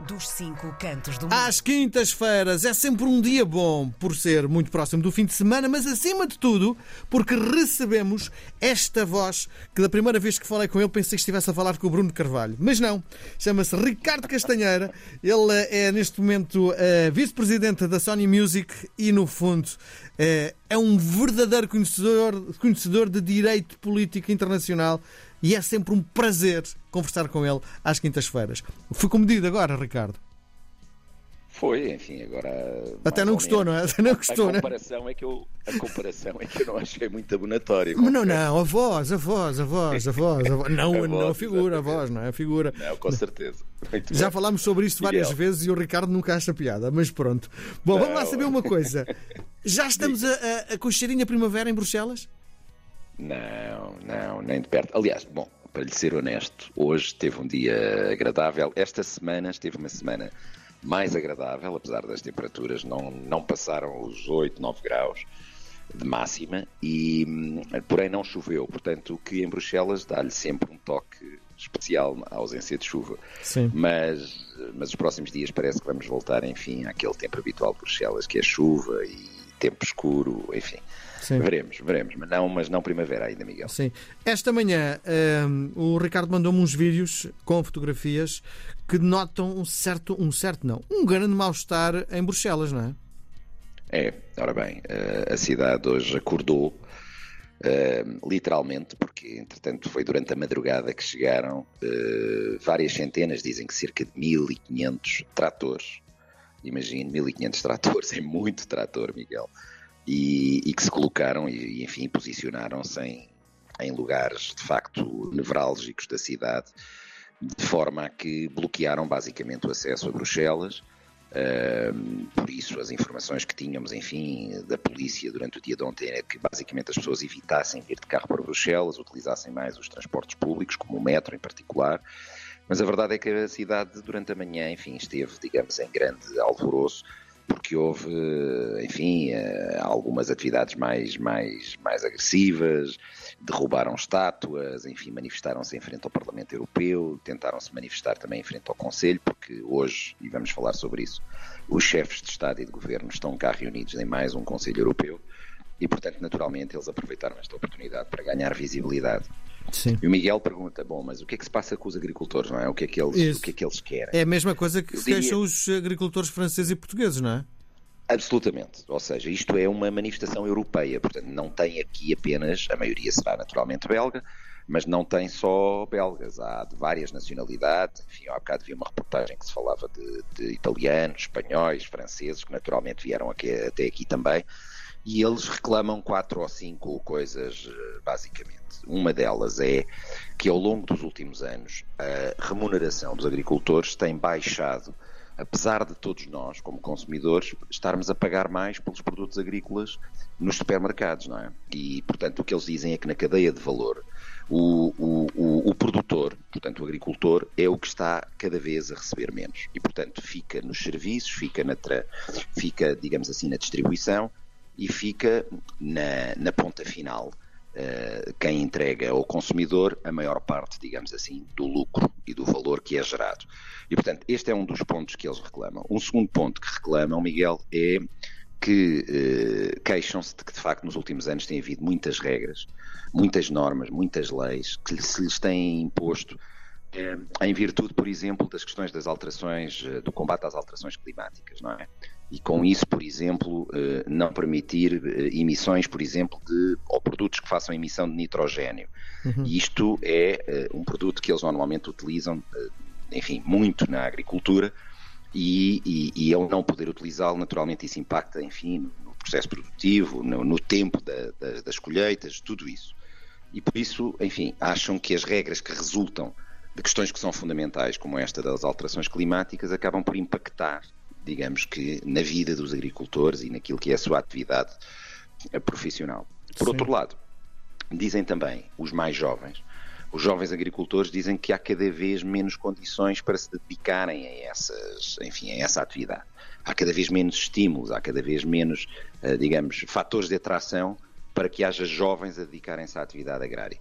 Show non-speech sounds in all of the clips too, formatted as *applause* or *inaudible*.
dos cinco cantos do mundo. Às quintas-feiras é sempre um dia bom por ser muito próximo do fim de semana, mas acima de tudo porque recebemos esta voz que da primeira vez que falei com ele pensei que estivesse a falar com o Bruno Carvalho. Mas não, chama-se Ricardo Castanheira. Ele é neste momento uh, vice-presidente da Sony Music e no fundo uh, é um verdadeiro conhecedor, conhecedor de direito político internacional e é sempre um prazer conversar com ele às quintas-feiras. Foi comedido agora, Ricardo. Foi, enfim, agora. Até não gostou, não é? Até não gostou, a comparação né? é que eu A comparação é que eu não achei muito abonatória. Mas não, não, a voz, a voz, a voz, a voz. A voz. Não, *laughs* a, não a figura, exatamente. a voz, não é? A figura. Não, com certeza. Muito Já bem. falámos sobre isto várias Miguel. vezes e o Ricardo nunca acha piada, mas pronto. Bom, não. vamos lá saber uma coisa. *laughs* Já estamos a, a, a primavera em Bruxelas? Não, não, nem de perto. Aliás, bom, para lhe ser honesto, hoje teve um dia agradável. Esta semana esteve uma semana mais agradável, apesar das temperaturas não, não passaram os 8, 9 graus de máxima, e porém não choveu. Portanto, o que em Bruxelas dá-lhe sempre um toque especial à ausência de chuva. Sim. Mas, mas os próximos dias parece que vamos voltar, enfim, àquele tempo habitual de Bruxelas, que é chuva e tempo escuro, enfim. Sim. Veremos, veremos, mas não, mas não primavera ainda, Miguel. Sim. Esta manhã um, o Ricardo mandou-me uns vídeos com fotografias que denotam um certo, um certo não, um grande mal-estar em Bruxelas, não é? É, ora bem, eh, a cidade hoje acordou uh, literalmente, porque entretanto foi durante a madrugada que chegaram uh, várias centenas, dizem que cerca de 1500 tratores. Imagine, 1500 tratores, *laughs* é muito trator, Miguel e, e que se colocaram e, enfim, posicionaram-se em, em lugares de facto nevrálgicos da cidade, de forma a que bloquearam basicamente o acesso a Bruxelas. Uh, por isso, as informações que tínhamos, enfim, da polícia durante o dia de ontem é que basicamente as pessoas evitassem ir de carro para Bruxelas, utilizassem mais os transportes públicos, como o metro em particular. Mas a verdade é que a cidade, durante a manhã, enfim, esteve, digamos, em grande alvoroço porque houve, enfim, eh, algumas atividades mais, mais, mais agressivas, derrubaram estátuas, enfim, manifestaram-se em frente ao Parlamento Europeu, tentaram se manifestar também em frente ao Conselho, porque hoje, e vamos falar sobre isso, os chefes de Estado e de Governo estão cá reunidos em mais um Conselho Europeu e, portanto, naturalmente, eles aproveitaram esta oportunidade para ganhar visibilidade. Sim. E o Miguel pergunta: bom, mas o que é que se passa com os agricultores, não é? O que é que eles, o que é que eles querem? É a mesma coisa que diria... queixam os agricultores franceses e portugueses, não é? Absolutamente. Ou seja, isto é uma manifestação europeia, portanto, não tem aqui apenas, a maioria será naturalmente belga, mas não tem só belgas, há de várias nacionalidades. Enfim, há bocado vi uma reportagem que se falava de, de italianos, espanhóis, franceses, que naturalmente vieram aqui, até aqui também e eles reclamam quatro ou cinco coisas, eh, basicamente. Uma delas é que ao longo dos últimos anos a remuneração dos agricultores tem baixado, apesar de todos nós, como consumidores, estarmos a pagar mais pelos produtos agrícolas nos supermercados, não é? E, portanto, o que eles dizem é que na cadeia de valor o, o, o, produtor, portanto o agricultor, é o que está cada vez a receber menos. E, portanto, fica nos serviços, fica, na tra... fica digamos assim, na distribuição e fica na, na ponta final uh, quem entrega ao consumidor a maior parte, digamos assim, do lucro e do valor que é gerado. E, portanto, este é um dos pontos que eles reclamam. Um segundo ponto que reclamam, Miguel, é que uh, queixam-se de que, de facto, nos últimos anos tem havido muitas regras, muitas normas, muitas leis que se lhes têm imposto eh, em virtude, por exemplo, das questões das alterações, do combate às alterações climáticas, não é? E com isso, por exemplo, eh, não permitir eh, emissões, por exemplo, de ou produtos que façam emissão de nitrogênio. Uhum. Isto é eh, um produto que eles normalmente utilizam, enfim, muito na agricultura e, e, e ao não poder utilizá-lo, naturalmente isso impacta, enfim, no processo produtivo, no, no tempo da, da, das colheitas, tudo isso. E por isso, enfim, acham que as regras que resultam de questões que são fundamentais, como esta das alterações climáticas, acabam por impactar digamos que, na vida dos agricultores e naquilo que é a sua atividade eh, profissional. Por Sim. outro lado, dizem também os mais jovens, os jovens agricultores dizem que há cada vez menos condições para se dedicarem a essas, enfim, a essa atividade. Há cada vez menos estímulos, há cada vez menos, eh, digamos, fatores de atração para que haja jovens a dedicarem-se à atividade agrária.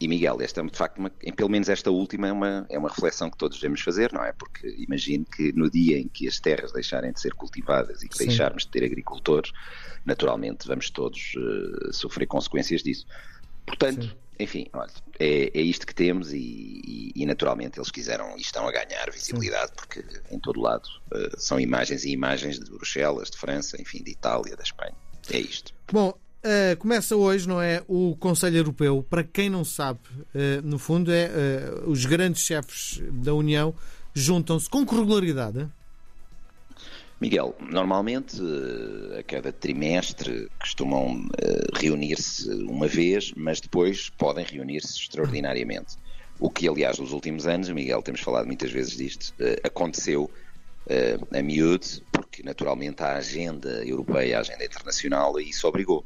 E Miguel, esta é de facto, uma, pelo menos esta última é uma, é uma reflexão que todos devemos fazer, não é? Porque imagino que no dia em que as terras deixarem de ser cultivadas e que Sim. deixarmos de ter agricultores, naturalmente vamos todos uh, sofrer consequências disso. Portanto, Sim. enfim, olha, é, é, isto que temos e, e, e, naturalmente eles quiseram e estão a ganhar visibilidade Sim. porque em todo lado uh, são imagens e imagens de Bruxelas, de França, enfim, de Itália, da Espanha. É isto. Bom, Uh, começa hoje, não é? O Conselho Europeu. Para quem não sabe, uh, no fundo, é uh, os grandes chefes da União juntam-se com regularidade? Miguel, normalmente a cada trimestre costumam reunir-se uma vez, mas depois podem reunir-se extraordinariamente. O que, aliás, nos últimos anos, Miguel, temos falado muitas vezes disto, aconteceu a miúde, porque naturalmente a agenda europeia, a agenda internacional, isso obrigou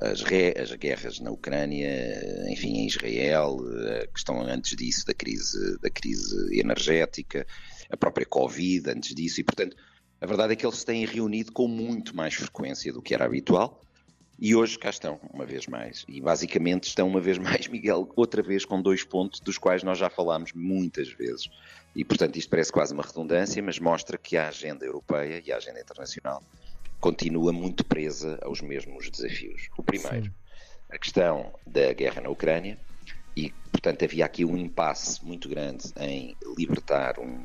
as, as guerras na Ucrânia, enfim, em Israel, a questão antes disso da crise, da crise energética, a própria Covid antes disso, e portanto a verdade é que eles se têm reunido com muito mais frequência do que era habitual. E hoje cá estão, uma vez mais. E basicamente estão, uma vez mais, *laughs* Miguel, outra vez com dois pontos dos quais nós já falámos muitas vezes. E portanto isto parece quase uma redundância, mas mostra que a agenda europeia e a agenda internacional continua muito presa aos mesmos desafios. O primeiro, Sim. a questão da guerra na Ucrânia, e portanto havia aqui um impasse muito grande em libertar um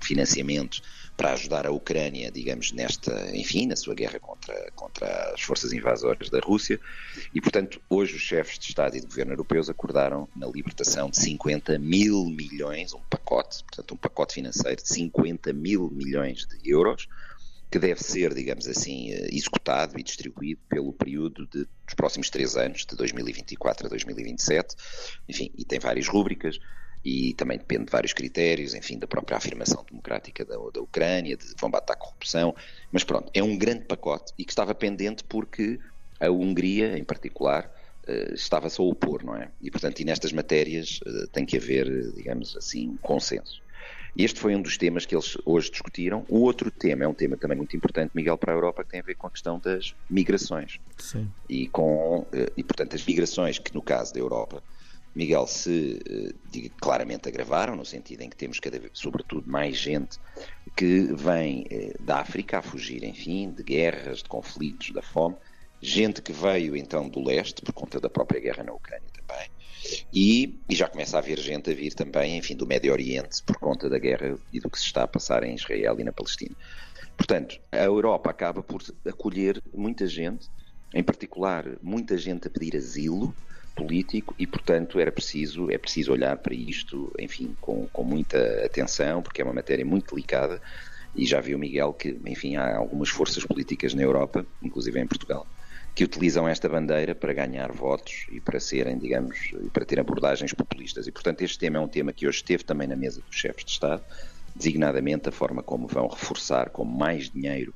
financiamento para ajudar a Ucrânia, digamos, nesta, enfim, na sua guerra contra, contra as forças invasoras da Rússia. E, portanto, hoje os chefes de Estado e de governo europeus acordaram na libertação de 50 mil milhões, um pacote, portanto, um pacote financeiro de 50 mil milhões de euros, que deve ser, digamos assim, eh, executado e distribuído pelo período de, dos próximos três anos, de 2024 a 2027. Enfim, e tem várias rúbricas e também depende de vários critérios, enfim, da própria afirmação democrática da, da Ucrânia, de combate à corrupção. Mas pronto, é um grande pacote e que estava pendente porque a Hungria, em particular, eh, estava-se a opor, não é? E, portanto, e nestas matérias eh, tem que haver, digamos assim, um consenso. Este foi um dos temas que eles hoje discutiram. O outro tema é um tema também muito importante, Miguel, para a Europa, que tem a ver com a questão das migrações. Sim. E, com, eh, e, portanto, as migrações que, no caso da Europa, Miguel, se eh, diga, claramente agravaram, no sentido em que temos, cada vez, sobretudo, mais gente que vem eh, da África a fugir, enfim, de guerras, de conflitos, da fome. Gente que veio, então, do leste, por conta da própria guerra na Ucrânia também e, e, já começa a haver gente a vir também, enfim, do Médio Oriente por conta da guerra e do que se está a passar em Israel e na Palestina. Portanto, a Europa acaba por acolher muita gente, em particular muita gente a pedir asilo político e, portanto, era preciso, é preciso olhar para isto, enfim, com, com muita atenção, porque é uma matéria muito delicada e já viu Miguel que, enfim, há algumas forças políticas na Europa, inclusive em Portugal, que utilizam esta bandeira para ganhar votos e para serem, digamos, e para ter abordagens populistas. E, portanto, este tema é um tema que hoje esteve também na mesa dos chefes de Estado, designadamente a forma como vão reforçar com mais dinheiro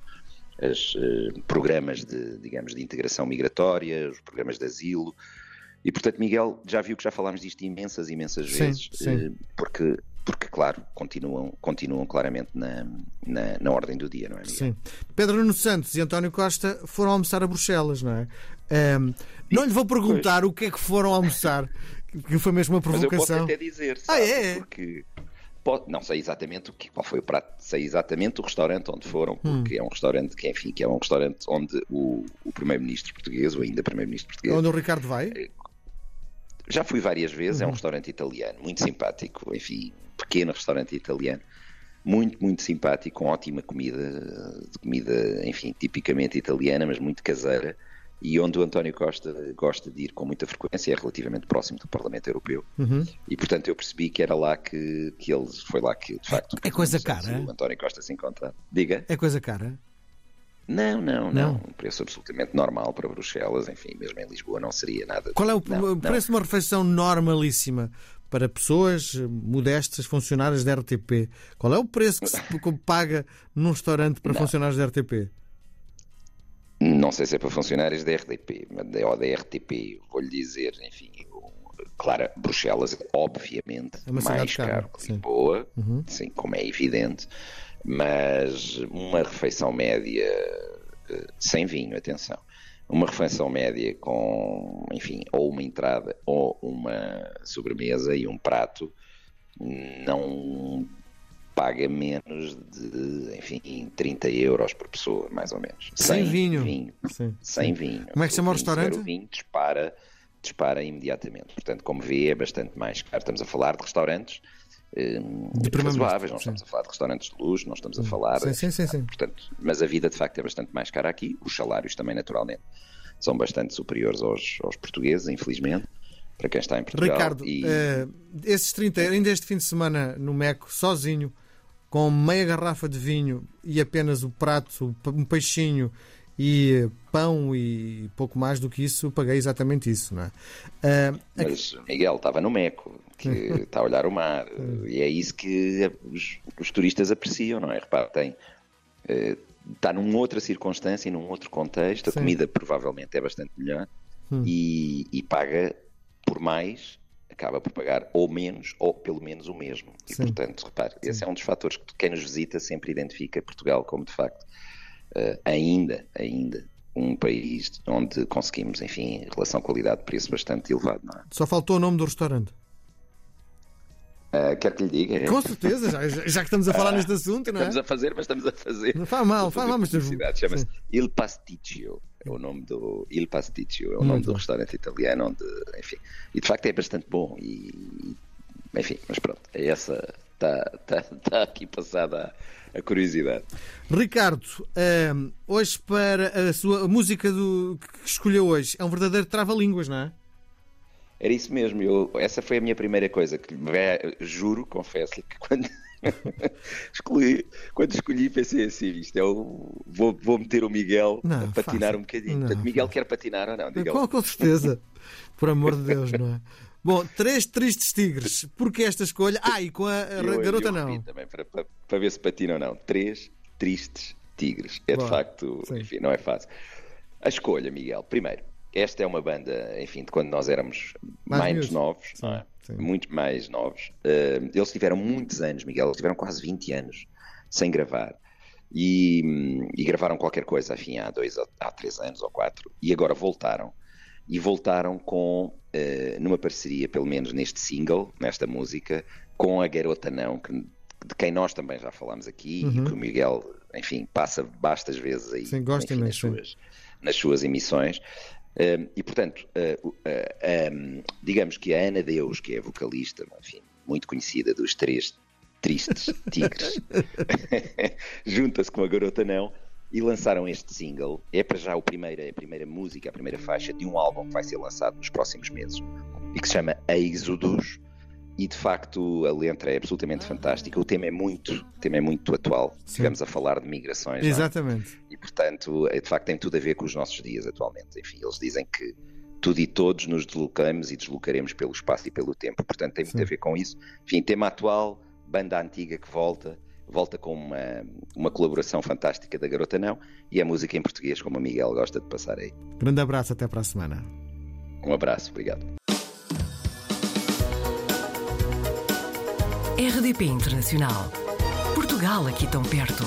os eh, programas de, digamos, de integração migratória, os programas de asilo. E, portanto, Miguel, já viu que já falámos disto imensas, imensas vezes, sim, sim. Eh, porque porque, claro, continuam, continuam claramente na, na, na, ordem do dia, não é? Miguel? Sim. Pedro Nuno Santos e António Costa foram almoçar a Bruxelas, não é? Um, não lhe vou perguntar pois. o que é que foram almoçar, que foi mesmo uma provocação. Mas eu posso até dizer, sabe? Ah, é? Porque pode, não sei exatamente o que, qual foi o prato, sei exatamente o restaurante onde foram, porque hum. é um restaurante que, enfim, que é um restaurante onde o, o primeiro-ministro português, ou ainda primeiro-ministro português, onde o Ricardo vai. Eh, já fui várias vezes, uhum. é um restaurante italiano, muito simpático, enfim, pequeno restaurante italiano, muito, muito simpático, com ótima comida, comida, enfim, tipicamente italiana, mas muito caseira, e onde o António Costa gosta de ir com muita frequência, é relativamente próximo do Parlamento Europeu, uhum. e portanto eu percebi que era lá que, que eles, foi lá que de facto é coisa cara. o António Costa se encontra. Diga. É coisa cara? Não, não, não, não. Um preço absolutamente normal para Bruxelas, enfim, mesmo em Lisboa não seria nada. Qual é o não, preço não. de uma refeição normalíssima para pessoas modestas, funcionários da RTP? Qual é o preço que se *laughs* paga num restaurante para funcionários da RTP? Não sei se é para funcionários da RTP, ou da RTP, vou-lhe dizer, enfim, claro, Bruxelas é obviamente é mais caro que Lisboa, uhum. sim, como é evidente mas uma refeição média eh, sem vinho, atenção, uma refeição média com, enfim, ou uma entrada ou uma sobremesa e um prato não paga menos de, enfim, 30 euros por pessoa, mais ou menos. Sem, vinho. vinho. Sim. Sem vinho. Como é que se chama o restaurante? O vinho dispara, dispara imediatamente. Portanto, como vê, é bastante mais caro. Estamos a falar de restaurantes hum, razoáveis, não estamos a falar de restaurantes de luxo, não estamos a falar. Sim, sim, sim, sim. Portanto, mas a vida de facto é bastante mais cara aqui, os salários também, naturalmente, são bastante superiores aos, aos portugueses, infelizmente para quem está em Portugal. Ricardo, e... uh, esses 30, ainda este fim de semana no Meco, sozinho, com meia garrafa de vinho e apenas o prato, um peixinho e pão e pouco mais do que isso, paguei exatamente isso, não é? Uh, Mas Miguel estava no Meco, que *laughs* está a olhar o mar, e é isso que os, os turistas apreciam, não é? Repare, tem. Uh, está numa outra circunstância e num outro contexto, a Sim. comida provavelmente é bastante melhor hum. e, e paga por mais, acaba por pagar ou menos ou pelo menos o mesmo. E Sim. portanto, repare, Sim. esse é um dos fatores que quem nos visita sempre identifica Portugal como de facto uh, ainda, ainda um país onde conseguimos, enfim, relação qualidade-preço bastante elevado. É? Só faltou o nome do restaurante. Uh, quer que lhe diga? Com certeza, já, já que estamos a falar uh, neste assunto, não é? Estamos a fazer, mas estamos a fazer. Não faz mal, faz mal, mas chama-se Il Pasticcio. É o nome do Il Pasticcio, é o nome do restaurante italiano, onde, enfim, e de facto é bastante bom. E, enfim, mas pronto, é essa. Está tá, tá aqui passada a, curiosidade. Ricardo, um, hoje para a sua a música do, que escolheu hoje é um verdadeiro trava-línguas, não é? Era isso mesmo. Eu, essa foi a minha primeira coisa. Que, juro, confesso-lhe que quando *laughs* escolhi, quando escolhi pensei assim, isto é o, vou, vou meter o Miguel não, a patinar fácil. um bocadinho. Não, Portanto, Miguel quer patinar ou não? Com, com certeza. Por amor de Deus, não é? *laughs* Bom, três tristes tigres. Porquê esta escolha? Ah, e com a, *laughs* eu, garota eu não. Também para, para, para, ver se patina ou não. Três tristes tigres. É Boa. de facto, Sim. enfim, não é fácil. A escolha, Miguel. Primeiro, esta é uma banda, enfim, de quando nós éramos mais, mais novos, é? muito mais novos. Uh, eles tiveram muitos anos, Miguel, eles tiveram quase 20 anos sem gravar. E, e gravaram qualquer coisa, enfim, há dois, há três anos ou quatro, e agora voltaram. E voltaram com, numa parceria, pelo menos neste single, nesta música, com a Garota Não, que, de quem nós também já falámos aqui, uhum. e que o Miguel, enfim, passa bastas vezes aí sim, enfim, nas, suas, nas suas emissões e portanto, uh, uh, digamos que a Ana Deus, que é a vocalista, enfim, muito conhecida dos três tristes tigres, *laughs* *laughs* junta-se com a Garota Não e lançaram este single. É para já o primeiro, a primeira música, a primeira faixa de um álbum que vai ser lançado nos próximos meses e que se chama Exodus e de facto a letra é absolutamente fantástica. O tema é muito, o tema é muito atual. Sim. Estivemos a falar de migrações. É? Exatamente. É? E portanto, é, de facto, tem tudo a ver com os nossos dias atualmente. Enfim, eles dizem que tudo e todos nos deslocamos e deslocaremos pelo espaço e pelo tempo. Portanto, tem muito Sim. a ver com isso. Enfim, tema atual, banda antiga que volta. Volta com uma, uma colaboração fantástica da Garota Não e a música em português, como a Miguel gosta de passar aí. Grande abraço, até para a semana. Um abraço, obrigado. RDP Internacional. Portugal aqui tão perto.